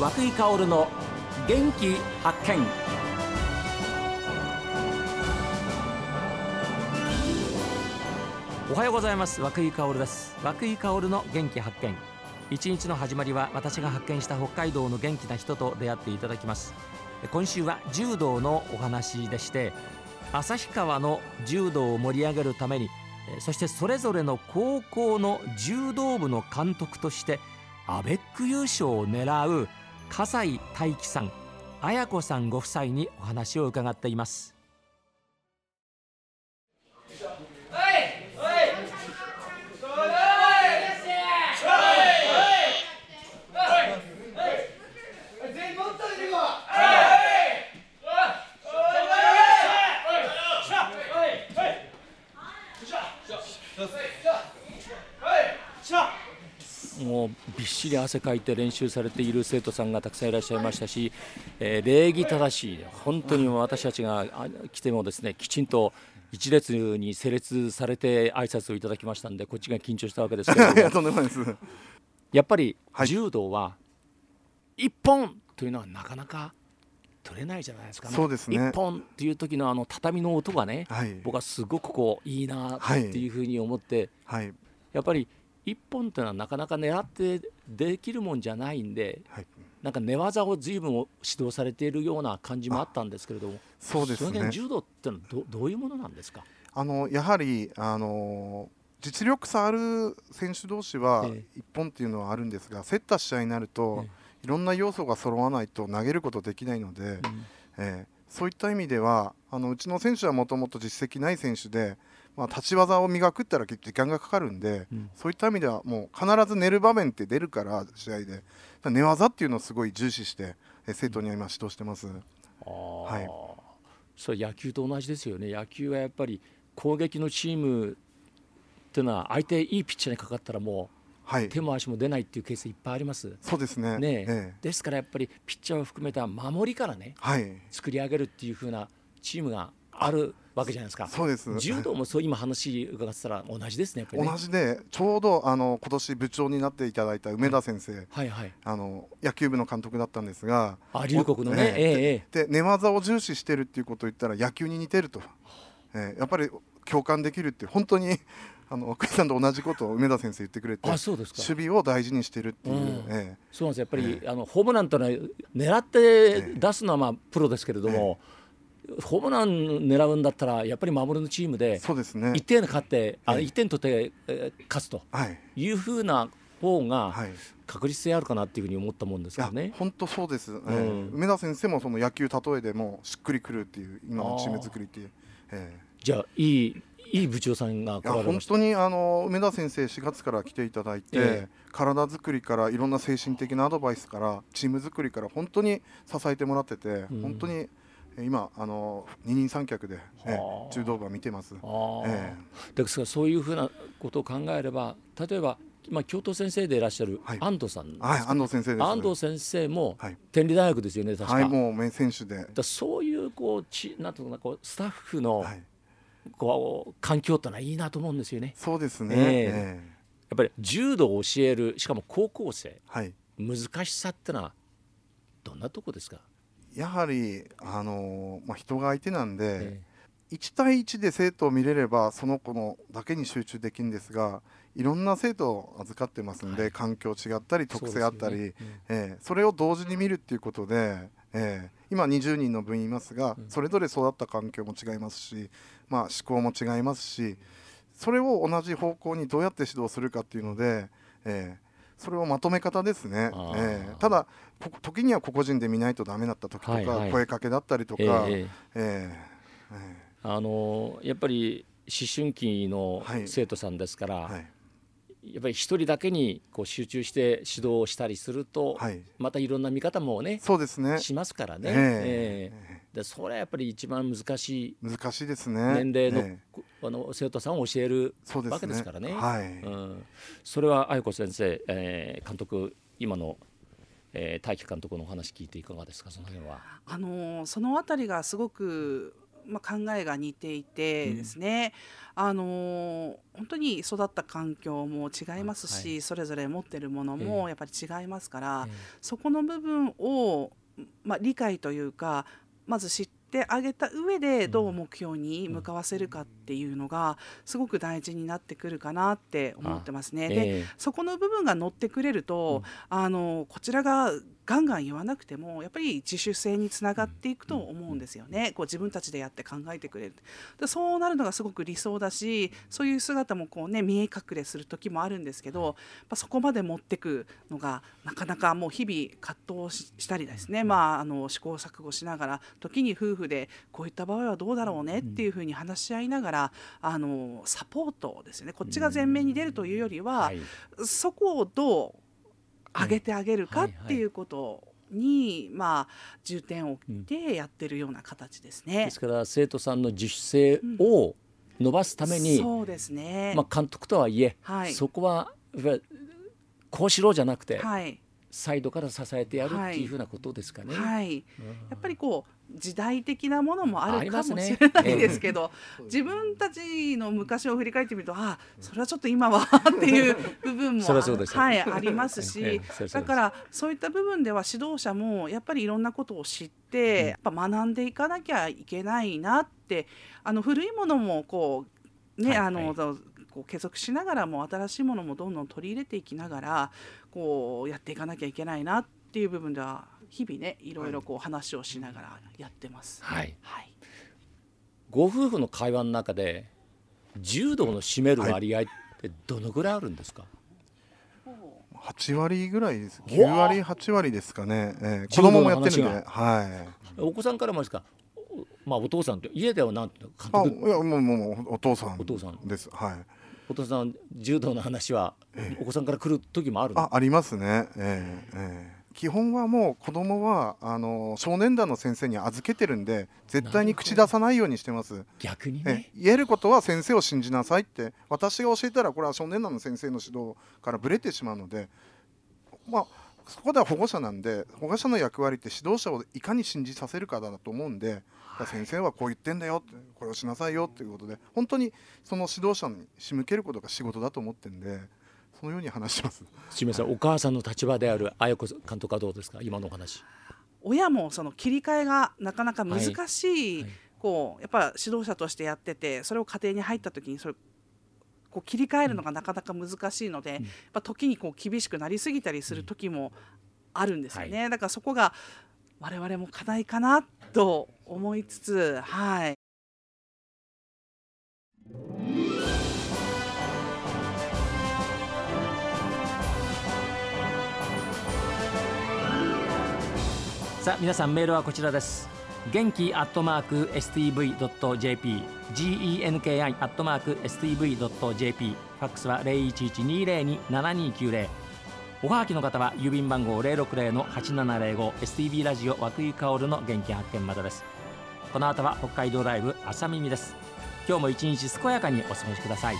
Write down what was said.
和久井薫の元気発見。おはようございます。和久井薫です。和久井薫の元気発見。一日の始まりは私が発見した北海道の元気な人と出会っていただきます。今週は柔道のお話でして旭川の柔道を盛り上げるためにそしてそれぞれの高校の柔道部の監督としてアベック優勝を狙う笠井大樹さん綾子さんご夫妻にお話を伺っていますもうびっしり汗かいて練習されている生徒さんがたくさんいらっしゃいましたし、えー、礼儀正しい本当に私たちが来てもですねきちんと一列に整列されて挨拶をいただきましたんでこっちが緊張したわけですけれども。やっぱり柔道は一本というのはなかなか取れないじゃないですかね。そうですね。一本っていう時のあの畳の音がね、はい、僕はすごくこういいなっていうふうに思って、はい、やっぱり一本っていうのはなかなか狙ってできるもんじゃないんで、はい、なんか寝技を随分指導されているような感じもあったんですけれどもそうですね。柔道ってのはどどういうものなんですか？あのやはりあの実力差ある選手同士は一本っていうのはあるんですが、競った試合になると、いろんな要素が揃わないと投げることできないので、うん、えー、そういった意味ではあのうちの選手はもともと実績ない選手でまあ、立ち技を磨くったら時間がかかるんで、うん、そういった意味ではもう必ず寝る場面って出るから試合で。寝技っていうのをすごい重視して生徒には今指導してます。はい、それ野球と同じですよね。野球はやっぱり攻撃のチームっていうのは相手いいピッチャーにかかったらもう、はい、手も足も出ないっていうケースいっぱいあります。そうですね。ね、ええ、ですからやっぱりピッチャーを含めた守りからね、はい、作り上げるっていう風なチームがあるわけじゃないですか。そうです。柔道もそう今話伺ってたら同じですね。ね。同じでちょうどあの今年部長になっていただいた梅田先生、はいはい、あの野球部の監督だったんですが、あ龍谷のね、ええで寝技を重視してるっていうことを言ったら野球に似てると、えー、やっぱり共感できるって本当に。あの久井さんと同じことを梅田先生言ってくれてあそうですか。守備を大事にしてるっていう、うん。ええ、そうなんですやっぱり、えあのホームランというのは狙って出すのはまあプロですけれども、えホームラン狙うんだったらやっぱり守りのチームで1点勝って、あ1点取って、えー、勝つとい。うふうな方が確実性あるかなっていうふうに思ったもんですけどね。本当そうです、うん、梅田先生もその野球例えでもしっくりくるっていう今のチーム作りっていう。えー、じゃあいいいい部長さんが本当にあの梅田先生4月から来ていただいて、えー、体作りからいろんな精神的なアドバイスからチーム作りから本当に支えてもらってて、うん、本当に今あの二人三脚で、えー、柔道部は見てます。えー、ですからそういうふうなことを考えれば例えばまあ、教頭先生でいらっしゃる安藤さん、はい、安藤先生です、安藤先生も天理大学ですよね、確か。はい、もう名選手で。だそういうこうちなんとかこうスタッフの、こう環境ってのはいいなと思うんですよね。そうですね。えー、えー、やっぱり柔道を教えるしかも高校生、はい、難しさってのはどんなとこですか？やはり、あのまあ、人が相手なんで、ええ、1対1で生徒を見れればその子のだけに集中できるんですがいろんな生徒を預かってますんで、はい、環境違ったり特性あったりそ、ね。うん、えー、それを同時に見るっていうことで、えー、今20人の部員いますが、うん、それぞれ育った環境も違いますし、まあ、思考も違いますしそれを同じ方向にどうやって指導するかっていうので、えー、それをまとめ方ですね、えー、ただ時には個々人で見ないとダメだった時とか、はいはい、声かけだったりとか、えー、えー、あのやっぱり思春期の生徒さんですから、はい。はいやっぱり一人だけにこう集中して指導をしたりすると、はい、またいろんな見方もねそうですね。しますからね、えー、えー、でそれはやっぱり一番難しい。難しいですね。年齢のえー、あの生徒さんを教えるわけですからね、ね、はい。うん、それは愛子先生、えー、監督今のえー、大輝監督のお話聞いていかがですか？その辺は。あのー、そのあたりがすごくまあ、考えが似ていてですね、うん、あの本当に育った環境も違いますし、はい、それぞれ持ってるものもやっぱり違いますから、えー、そこの部分を、まあ、理解というかまず知ってあげた上でどう目標に向かわせるかっていうのがすごく大事になってくるかなって思ってますね。で、そこの部分が乗ってくれると、あのこちらがガンガン言わなくてもやっぱり自主性につながっていくと思うんですよね、こう自分たちでやって考えてくれる。でそうなるのがすごく理想だしそういう姿もこう、ね、見え隠れする時もあるんですけど、まそこまで持ってくのがなかなかもう日々葛藤したりですね、まあ、あの試行錯誤しながら時に夫婦でこういった場合はどうだろうねっていうふうに話し合いながらあのサポートですよね。こっちが前面に出るというよりは、そこをどう上げてあげるかっていうことに、まあ、重点を置いてやってるような形ですね。ですから生徒さんの自主性を伸ばすために、うん、そうですね、まあ、監督とはいえ、はい、そこはこうしろじゃなくて、はい、サイドから支えてやるっていうふうなことですかね。はい、はい、やっぱりこう時代的なものもあるかもしれないですけど、ね、自分たちの昔を振り返ってみるとあそれはちょっと今はっていう部分も はい、ありますし だからそういった部分では指導者もやっぱりいろんなことを知ってやっぱ学んでいかなきゃいけないなってあの古いものもこうね、はい、あの、はいこう継続しながらも新しいものもどんどん取り入れていきながらこうやっていかなきゃいけないなっていう部分では日々ねいろいろこう話をしながらやってます。はい、はい、ご夫婦の会話の中で柔道の占める割合ってどのぐらいあるんですか、はい、8割ぐらいです。9割8割ですかね、えー、子供もやってるんで、はい、お子さんからもですか？まあお父さんって家ではなんて監督いやもうもうお父さんお父さん。ですはいお父さん柔道の話はお子さんから来る時もあるあありますね。えー、えー基本はもう子供はあの少年団の先生に預けてるんで絶対に口出さないようにしてます。逆にね。言えることは先生を信じなさいって私が教えたらこれは少年団の先生の指導からぶれてしまうのでまあそこでは保護者なんで保護者の役割って指導者をいかに信じさせるかだと思うんで、はい、先生はこう言ってんだよってこれをしなさいよっていうことで本当にその指導者に仕向けることが仕事だと思ってるんで。そのように話します。清水さん、お母さんの立場である綾子監督はどうですか、今のお話。親もその切り替えがなかなか難しい、はいはい、こうやっぱ指導者としてやってて、それを家庭に入った時にそれこう切り替えるのがなかなか難しいので、うん、やっぱ時にこう厳しくなりすぎたりする時もあるんですよね。はい、だからそこが我々も課題かなと思いつつ、はい。さあ皆さんメールはこちらです元気アットマーク STV.jp genki アットマーク STV.jp ファックスは0112027290おはがきの方は郵便番号060-8705 STB ラジオ和久井薫の元気発見までですこの後は北海道ライブ朝耳です今日も一日健やかにお過ごしください